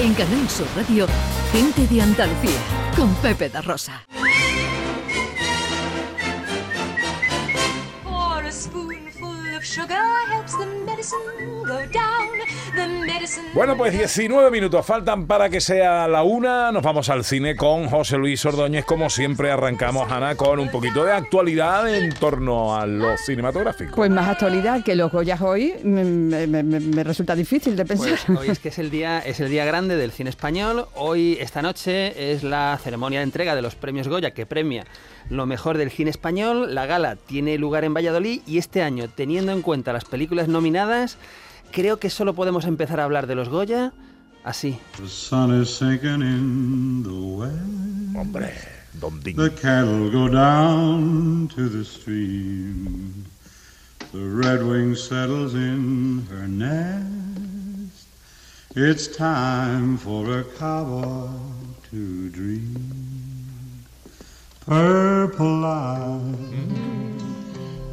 En Canal Sur Radio, Gente de Andalucía, con Pepe da Rosa. For a spoonful of sugar helps the medicine go down. Bueno, pues 19 minutos faltan para que sea la una. Nos vamos al cine con José Luis Ordóñez. Como siempre, arrancamos, Ana, con un poquito de actualidad en torno a lo cinematográfico. Pues más actualidad que los Goyas hoy me, me- me- me resulta difícil de pensar. Pues hoy es que es el día es el día grande del cine español. Hoy esta noche es la ceremonia de entrega de los premios Goya que premia lo mejor del cine español. La gala tiene lugar en Valladolid y este año, teniendo en cuenta las películas nominadas, creo que solo podemos empezar a hablar de los Goya así. The sun is sinking in the west. Hombre, Don Ding. The cattle go down to the stream. The redwing settles in her nest. It's time for a cowboy to dream. Purple canyon.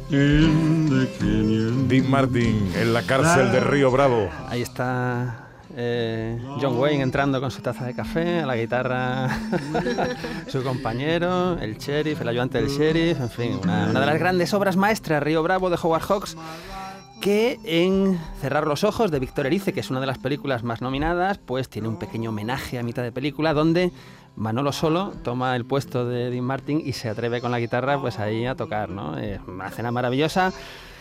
Dean Martin en la cárcel de Río Bravo. Ahí está eh, John Wayne entrando con su taza de café, a la guitarra su compañero, el sheriff, el ayudante del sheriff, en fin, una, una de las grandes obras maestras, Río Bravo de Howard Hawks, que en Cerrar los Ojos de Víctor Erice, que es una de las películas más nominadas, pues tiene un pequeño homenaje a mitad de película donde Manolo Solo toma el puesto de Dean Martin y se atreve con la guitarra pues ahí a tocar, ¿no? Es una escena maravillosa.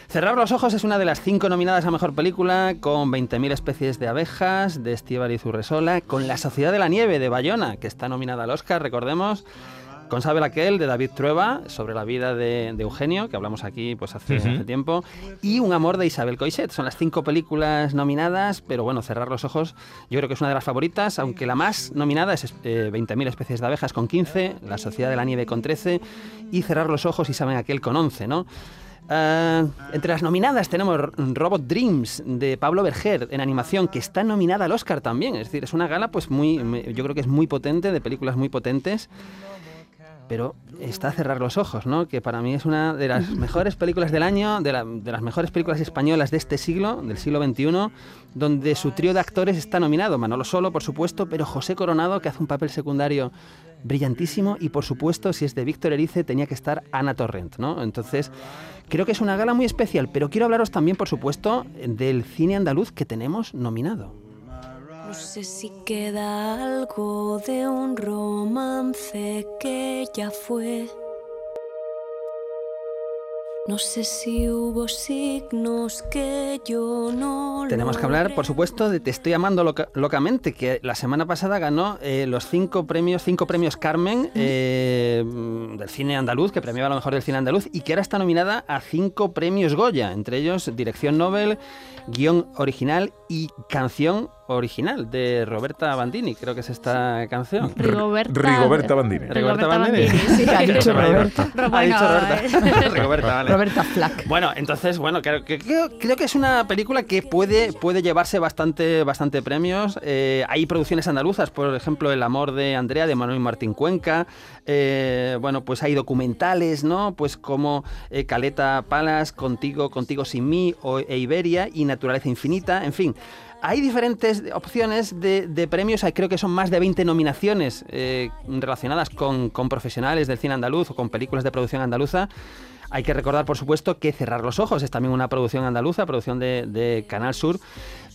Cerrar los ojos es una de las cinco nominadas a mejor película, con 20.000 especies de abejas, de Estíbaliz Urresola, con La Sociedad de la Nieve de Bayona, que está nominada al Oscar, recordemos, con Sabe aquel de David Trueba, sobre la vida de, de Eugenio, que hablamos aquí pues hace, hace tiempo, y Un amor de Isabel Coixet. Son las cinco películas nominadas, pero bueno, Cerrar los ojos yo creo que es una de las favoritas, aunque la más nominada es eh, 20.000 especies de abejas con 15, La Sociedad de la Nieve con 13 y Cerrar los ojos y Saben aquel con 11, ¿no? Ah, entre las nominadas tenemos Robot Dreams de Pablo Berger en animación que está nominada al Oscar también. Es decir, es una gala pues muy, yo creo que es muy potente, de películas muy potentes. Pero está a cerrar los ojos, ¿no? Que para mí es una de las mejores películas del año, de, la- de las mejores películas españolas de este siglo, del siglo XXI, donde su trío de actores está nominado. Manolo Solo, por supuesto, pero José Coronado, que hace un papel secundario brillantísimo, y por supuesto, si es de Víctor Erice, tenía que estar Ana Torrent, ¿no? Entonces, creo que es una gala muy especial, pero quiero hablaros también, por supuesto, del cine andaluz que tenemos nominado. No sé si queda algo de un romance que ya fue. No sé si hubo signos que yo no Tenemos que hablar, por supuesto, de Te estoy amando loca- locamente, que la semana pasada ganó eh, los cinco premios, cinco premios Carmen eh, del cine andaluz, que premiaba lo mejor del cine andaluz, y que ahora está nominada a cinco premios Goya, entre ellos dirección Nobel, guion original y canción original de Roberta Bandini, creo que es esta canción. Rigoberta, Rigoberta Bandini. Rigoberta Bandini. Sí, ha dicho Roberta. Ha dicho Roberta. Rigoberta, vale. Roberta Flack. Bueno, entonces, bueno, creo, que- creo, creo que es una película que puede, puede llevarse bastante, bastante premios. Eh, hay producciones andaluzas, por ejemplo, El amor de Andrea, de Manuel Martín Cuenca. Eh, bueno, pues hay documentales, ¿no? Pues como eh, Caleta Palas, Contigo, Contigo sin mí, o, e Iberia y Naturaleza Infinita. En fin, hay diferentes opciones de, premios, hay, creo que son más de 20 nominaciones eh, relacionadas con, con profesionales del cine andaluz o con películas de producción andaluza. Hay que recordar, por supuesto, que Cerrar los Ojos es también una producción andaluza, producción de, de Canal Sur.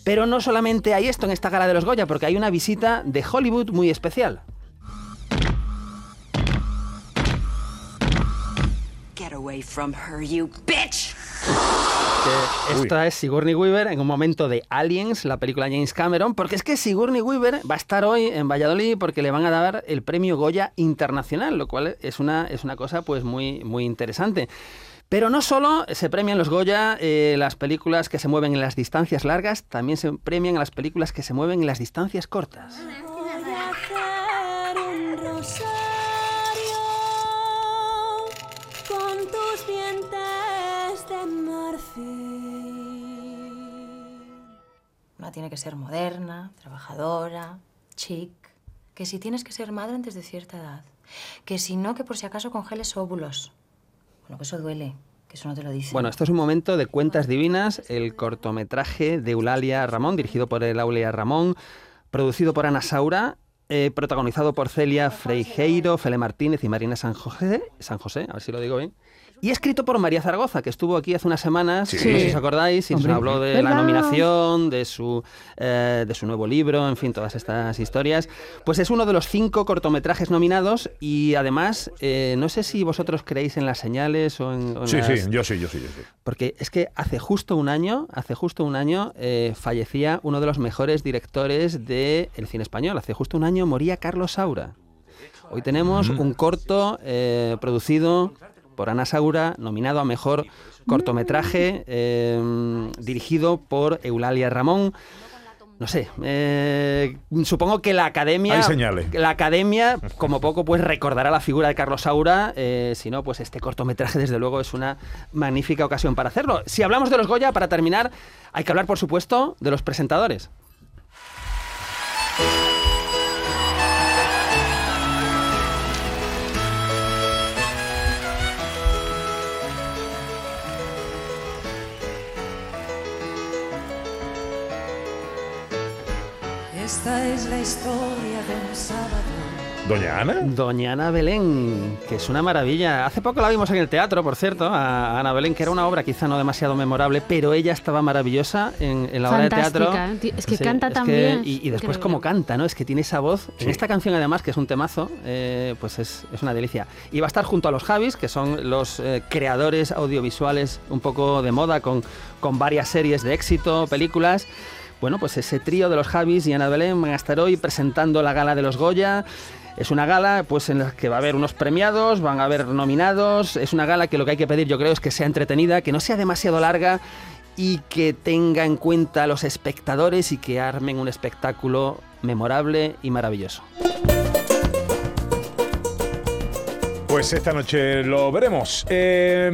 Pero no solamente hay esto en esta gala de los Goya, porque hay una visita de Hollywood muy especial. Get away from her, you bitch! Que esta es Sigourney Weaver en un momento de Aliens, la película de James Cameron, porque es que Sigourney Weaver va a estar hoy en Valladolid porque le van a dar el premio Goya Internacional, lo cual es una, es una cosa pues muy, muy interesante. Pero no solo se premian los Goya eh, las películas que se mueven en las distancias largas, también se premian las películas que se mueven en las distancias cortas. Voy a hacer un rosario con tus marfil. Una tiene que ser moderna, trabajadora, chic. Que si tienes que ser madre antes de cierta edad. Que si no, que por si acaso congeles óvulos. Bueno, que eso duele, que eso no te lo dice. Bueno, esto es un momento de Cuentas Divinas, el cortometraje de Eulalia Ramón, dirigido por Eulalia Ramón, producido por Ana Saura, eh, protagonizado por Celia Freijeiro, Fele Martínez y Marina San José, San José, a ver si lo digo bien. Y escrito por María Zaragoza, que estuvo aquí hace unas semanas, Sí. no sé si os acordáis, y nos habló de la nominación, de su, eh, de su nuevo libro, en fin, todas estas historias. Pues es uno de los cinco cortometrajes nominados y además, eh, no sé si vosotros creéis en las señales o en... o en Sí, las- sí, yo sí, yo sí, yo sí. porque es que hace justo un año, hace justo un año, eh, fallecía uno de los mejores directores del cine español. Hace justo un año moría Carlos Saura. Hoy tenemos un corto eh, producido por Ana Saura, nominado a mejor cortometraje, eh, dirigido por Eulalia Ramón. No sé, eh, supongo que la academia, la academia, como poco, pues recordará la figura de Carlos Saura. eh, si no, pues este cortometraje, desde luego, es una magnífica ocasión para hacerlo. Si hablamos de los Goya, para terminar, hay que hablar, por supuesto, de los presentadores. Esta es la historia de un sábado. Doña Ana. Doña Ana Belén, que es una maravilla. Hace poco la vimos en el teatro, por cierto, a Ana Belén, que era una obra quizá no demasiado memorable, pero ella estaba maravillosa en, en la obra de teatro. Es que canta es tan que- bien. Y, y después como canta, ¿no? Es que tiene esa voz. Sí. En esta canción además, que es un temazo, eh, pues es, es una delicia. Y va a estar junto a los Javis, que son los eh, creadores audiovisuales un poco de moda, con, con varias series de éxito, películas. Bueno, pues ese trío de los Javis y Ana Belén van a estar hoy presentando la gala de los Goya. Es una gala pues en la que va a haber unos premiados, van a haber nominados. Es una gala que lo que hay que pedir yo creo es que sea entretenida, que no sea demasiado larga y que tenga en cuenta a los espectadores y que armen un espectáculo memorable y maravilloso. Pues esta noche lo veremos. Eh,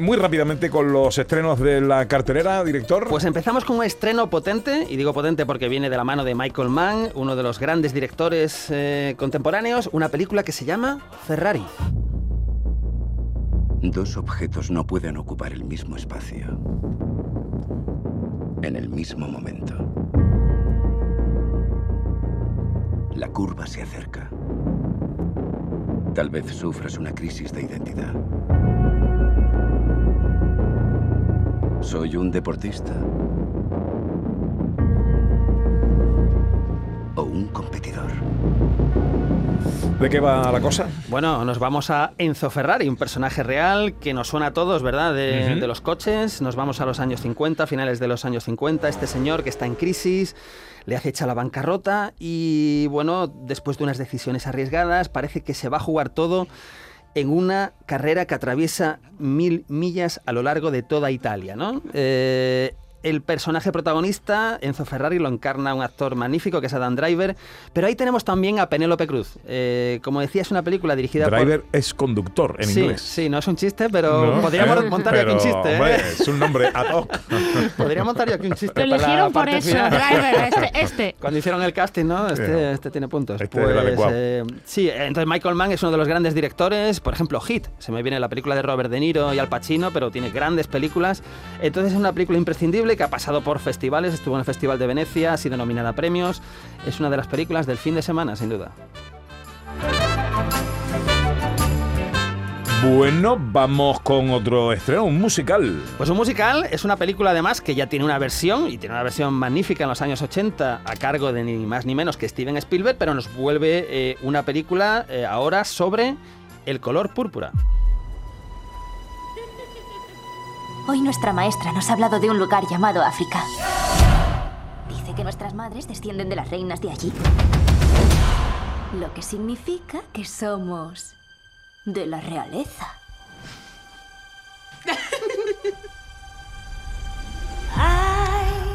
muy rápidamente con los estrenos de la cartelera, director. Pues empezamos con un estreno potente, y digo potente porque viene de la mano de Michael Mann, uno de los grandes directores eh, contemporáneos, una película que se llama Ferrari. Dos objetos no pueden ocupar el mismo espacio en el mismo momento. La curva se acerca. Tal vez sufras una crisis de identidad. ¿Soy un deportista? ¿O un competidor? ¿De qué va la cosa? Bueno, nos vamos a Enzo Ferrari, un personaje real que nos suena a todos, ¿verdad? De, los coches. Nos vamos a los años 50, finales de los años 50. Este señor que está en crisis, le acecha la bancarrota y, bueno, después de unas decisiones arriesgadas, parece que se va a jugar todo en una carrera que atraviesa mil millas a lo largo de toda Italia, ¿no? Eh, el personaje protagonista, Enzo Ferrari, lo encarna un actor magnífico que es Adam Driver, pero ahí tenemos también a Penélope Cruz. Eh, como decía, es una película dirigida Driver es conductor en sí, inglés. Sí, no es un chiste, pero ¿No? podríamos ¿Eh? montar aquí un chiste. ¿eh? hombre, es un nombre ad hoc. Podría montar yo aquí un chiste. Lo eligieron por eso, final. Driver, este, este. Cuando hicieron el casting, ¿no? Este, este tiene puntos. Este es el adecuado. eh, sí, entonces Michael Mann es uno de los grandes directores. Por ejemplo, Hit. Se me viene la película de Robert De Niro y Al Pacino, pero tiene grandes películas. Entonces es una película imprescindible que ha pasado por festivales. Estuvo en el Festival de Venecia, ha sido nominada a premios. Es una de las películas del fin de semana, sin duda. Bueno, vamos con otro estreno, un musical. Pues un musical es una película además que ya tiene una versión y tiene una versión magnífica en los años 80 a cargo de ni más ni menos que Steven Spielberg, pero nos vuelve eh, una película eh, ahora sobre el color púrpura. Hoy nuestra maestra nos ha hablado de un lugar llamado África. Dice que nuestras madres descienden de las reinas de allí. Lo que significa que somos de la realeza.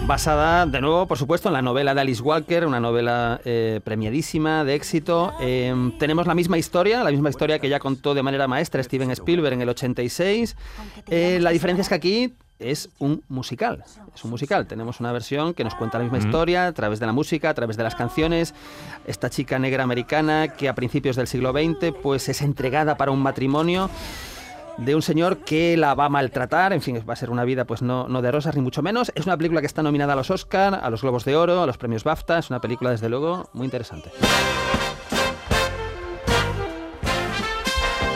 Basada, de nuevo, por supuesto, en la novela de Alice Walker, una novela eh, premiadísima, de éxito. Eh, tenemos la misma historia, la misma historia que ya contó de manera maestra Steven Spielberg en el 86. Eh, la diferencia es que aquí es un musical. Es un musical. Tenemos una versión que nos cuenta la misma historia a través de la música, a través de las canciones. Esta chica negra americana que a principios del siglo XX pues es entregada para un matrimonio de un señor que la va a maltratar, en fin, va a ser una vida pues no, no de rosas ni mucho menos. Es una película que está nominada a los Oscar, a los Globos de Oro, a los premios BAFTA, es una película desde luego muy interesante.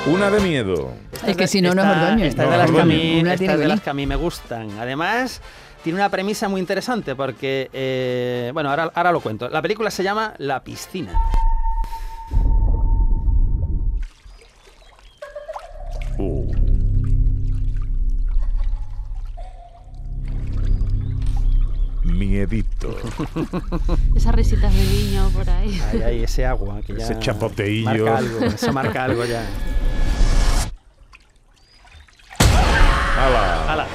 Una de miedo. Es que si no, no es Ordóñez. Esta es No, de las que a Ordóñez. mí- Una esta tiene es de las que a mí me gustan. Además, tiene una premisa muy interesante porque, eh, bueno, ahora, ahora lo cuento. La película se llama La piscina. Miedito. Esas risitas de niño por ahí. Ahí, ahí, ese agua que ya Ese chapoteillo. Marca algo, eso marca algo ya. ¡Hala! Hala.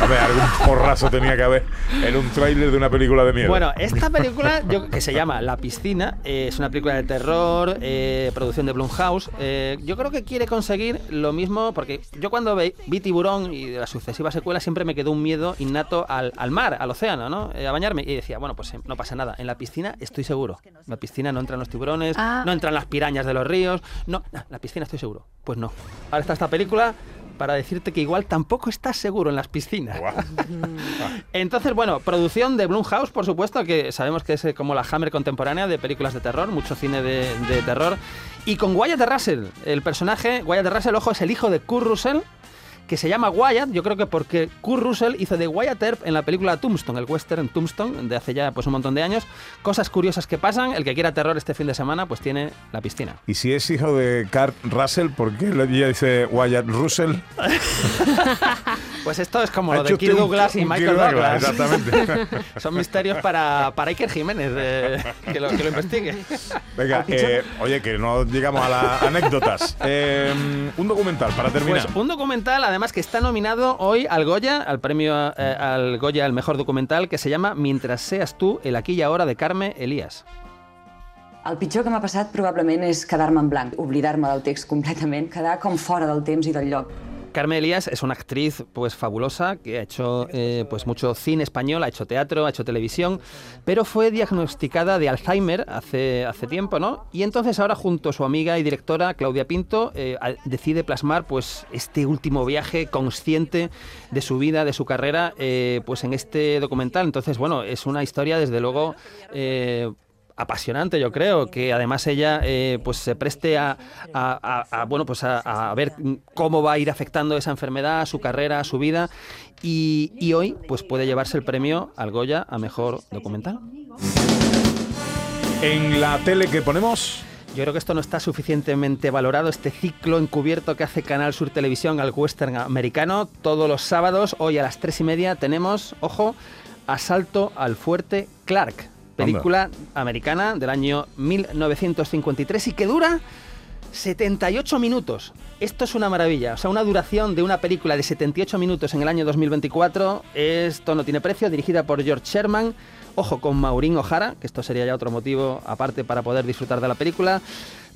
A ver, algún porrazo tenía que haber en un tráiler de una película de miedo. Bueno, esta película, yo- que se llama La piscina, eh, es una película de terror, eh, producción de Blumhouse. eh, yo creo que quiere conseguir lo mismo, porque yo cuando ve- vi Tiburón y de las sucesivas secuelas siempre me quedó un miedo innato al, al mar, al océano, ¿no? Eh, a bañarme. Y decía, bueno, pues eh, no pasa nada. En la piscina estoy seguro. En la piscina no entran los tiburones, Ah. no entran las pirañas de los ríos. No, no, la piscina estoy seguro. Pues no. Ahora está esta película para decirte que igual tampoco estás seguro en las piscinas. Entonces, bueno, producción de Blumhouse, por supuesto, que sabemos que es eh, como la Hammer contemporánea de películas de terror, mucho cine de, de terror. Y con Wyatt Russell, el personaje, Wyatt Russell, ojo, es el hijo de Kurt Russell, que se llama Wyatt, yo creo que porque Kurt Russell hizo de Wyatt Earp en la película Tombstone, el western Tombstone, de hace ya pues un montón de años. Cosas curiosas que pasan, el que quiera terror este fin de semana, pues tiene la piscina. Y si es hijo de Kurt Russell, ¿por qué le- ella dice Wyatt Russell? Pues esto es como lo de Kirk Douglas y Michael Douglas, Douglas. exactamente. Son misterios para, para Iker Jiménez, eh, que, lo, que lo investigue. Venga, eh, oye, que no llegamos a las anécdotas. Eh, un documental para terminar. Pues un documental, además, que está nominado hoy al Goya, al premio eh, al Goya al mejor documental, que se llama Mientras seas tú, el aquí y ahora de Carme Elías. El pitjor que m'ha passat probablement és quedar-me en blanc, oblidar-me del text completament, quedar com fora del temps i del lloc. Carmen Elías es una actriz pues fabulosa que ha hecho eh, pues mucho cine español, ha hecho teatro, ha hecho televisión, pero fue diagnosticada de Alzheimer hace, hace tiempo, ¿no? Y entonces ahora junto a su amiga y directora Claudia Pinto eh, decide plasmar pues este último viaje consciente de su vida, de su carrera, eh, pues en este documental. Entonces bueno es una historia desde luego apasionante, yo creo, que además ella eh, pues se preste a, a- a- a, bueno pues a, ver cómo va a ir afectando esa enfermedad a su carrera, a su vida y, y hoy pues puede llevarse el premio al Goya a mejor documental. En la tele que ponemos. Yo creo que esto no está suficientemente valorado, este ciclo encubierto que hace Canal Sur Televisión al western americano. Todos los sábados, hoy a las tres y media, tenemos, ojo, Asalto al Fuerte Clark, película americana del año 1953 y que dura 78 minutos. Esto es una maravilla. O sea, una duración de una película de 78 minutos en el año 2024. Esto no tiene precio. Dirigida por George Sherman. Ojo, con Maureen O'Hara, que esto sería ya otro motivo aparte para poder disfrutar de la película.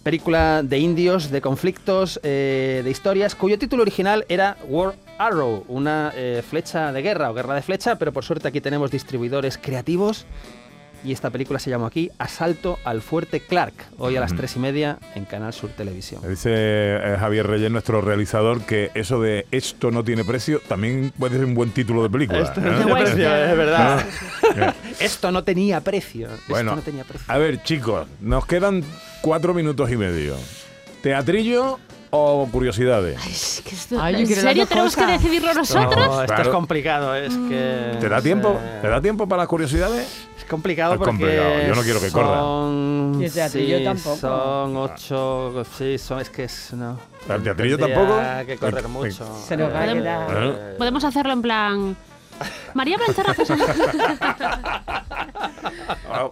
Película de indios, de conflictos, eh, de historias, cuyo título original era War Arrow, una eh, flecha de guerra o guerra de flecha, pero por suerte aquí tenemos distribuidores creativos y esta película se llama aquí Asalto al Fuerte Clark, hoy a las tres y media en Canal Sur Televisión. Dice eh, Javier Reyes, nuestro realizador, que eso de esto no tiene precio también puede ser un buen título de película. Esto no ¿eh? tiene precio, es verdad. Esto no tenía precio. Bueno, Esto no tenía precio. a ver, chicos, nos quedan cuatro minutos y medio. ¿Teatrillo o curiosidades? Es que esto- Ay, yo ¿En serio tenemos que decidirlo nosotros? No, esto Claro. es complicado, es que... ¿Te da tiempo? sé. ¿Te da tiempo para las curiosidades? Es complicado Es porque complicado, yo no quiero que corra. son, Y el teatrillo sí, tampoco. Son ocho, sí, son, es que es, no. ¿El teatrillo tampoco? que correr mucho. Se nos va a quedar. ¿Eh? Podemos hacerlo en plan. María Belcerrazo.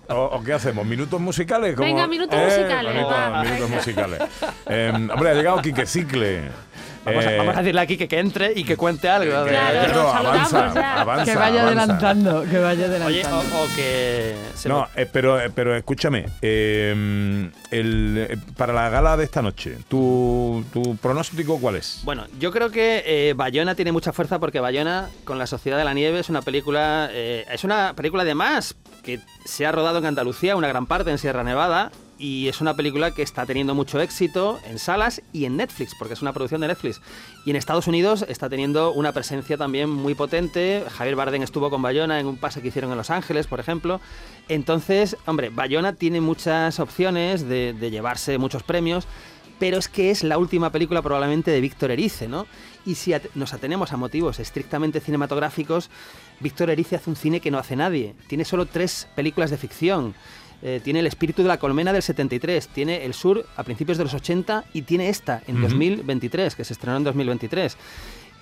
¿O, o- qué hacemos? ¿Minutos musicales? Como- Venga, minutos musicales, minutos- va. minutos musicales. Eh, hombre, ha llegado Quique Cicle. Vamos, a, Eh, vamos a decirle aquí que, que entre y que cuente algo. de- Claro, no, nos saludamos avanza, ya. avanza, Que vaya avanza. adelantando, que vaya Oye, adelantando. o, o que... se No, eh, pero, eh, pero escúchame, eh, el, eh, para la gala de esta noche, ¿tu, tu pronóstico cuál es? Bueno, yo creo que eh, Bayona tiene mucha fuerza porque Bayona con la Sociedad de la Nieve es una película, eh, es una película además que se ha rodado en Andalucía, una gran parte en Sierra Nevada y es una película que está teniendo mucho éxito en salas y en Netflix, porque es una producción de Netflix. Y en Estados Unidos está teniendo una presencia también muy potente. Javier Bardem estuvo con Bayona en un pase que hicieron en Los Ángeles, por ejemplo. Entonces, hombre, Bayona tiene muchas opciones de, llevarse muchos premios, pero es que es la última película probablemente de Víctor Erice, ¿no? Y si nos atenemos a motivos estrictamente cinematográficos, Víctor Erice hace un cine que no hace nadie. Tiene solo tres películas de ficción. Eh, tiene El espíritu de la colmena del 73, tiene El Sur a principios de los 80 y tiene esta en Ujú. 2023, que se estrenó en 2023.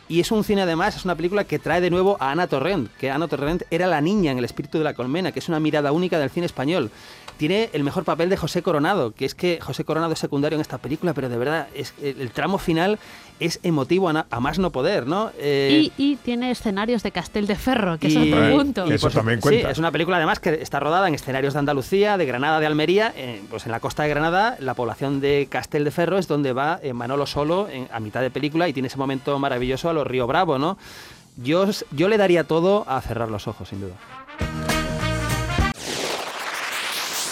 Y es un cine además, es una película que trae de nuevo a Ana Torrent, que Ana Torrent era la niña en El espíritu de la colmena, que es una mirada única del cine español. Tiene el mejor papel de José Coronado, que es que José Coronado es secundario en esta película, pero de verdad es el, el tramo final es emotivo a, na- a más no poder, ¿no? Eh, Y, y tiene escenarios de Castel de Ferro, que y- es otro punto. Eso por su- también Sí, cuenta. es una película además que está rodada en escenarios de Andalucía, de Granada, de Almería. eh, pues en la costa de Granada, la población de Castel de Ferro es donde va eh, Manolo solo en- a mitad de película y tiene ese momento maravilloso a los Río Bravo, ¿no? Yo, yo le daría todo a cerrar los ojos, sin duda.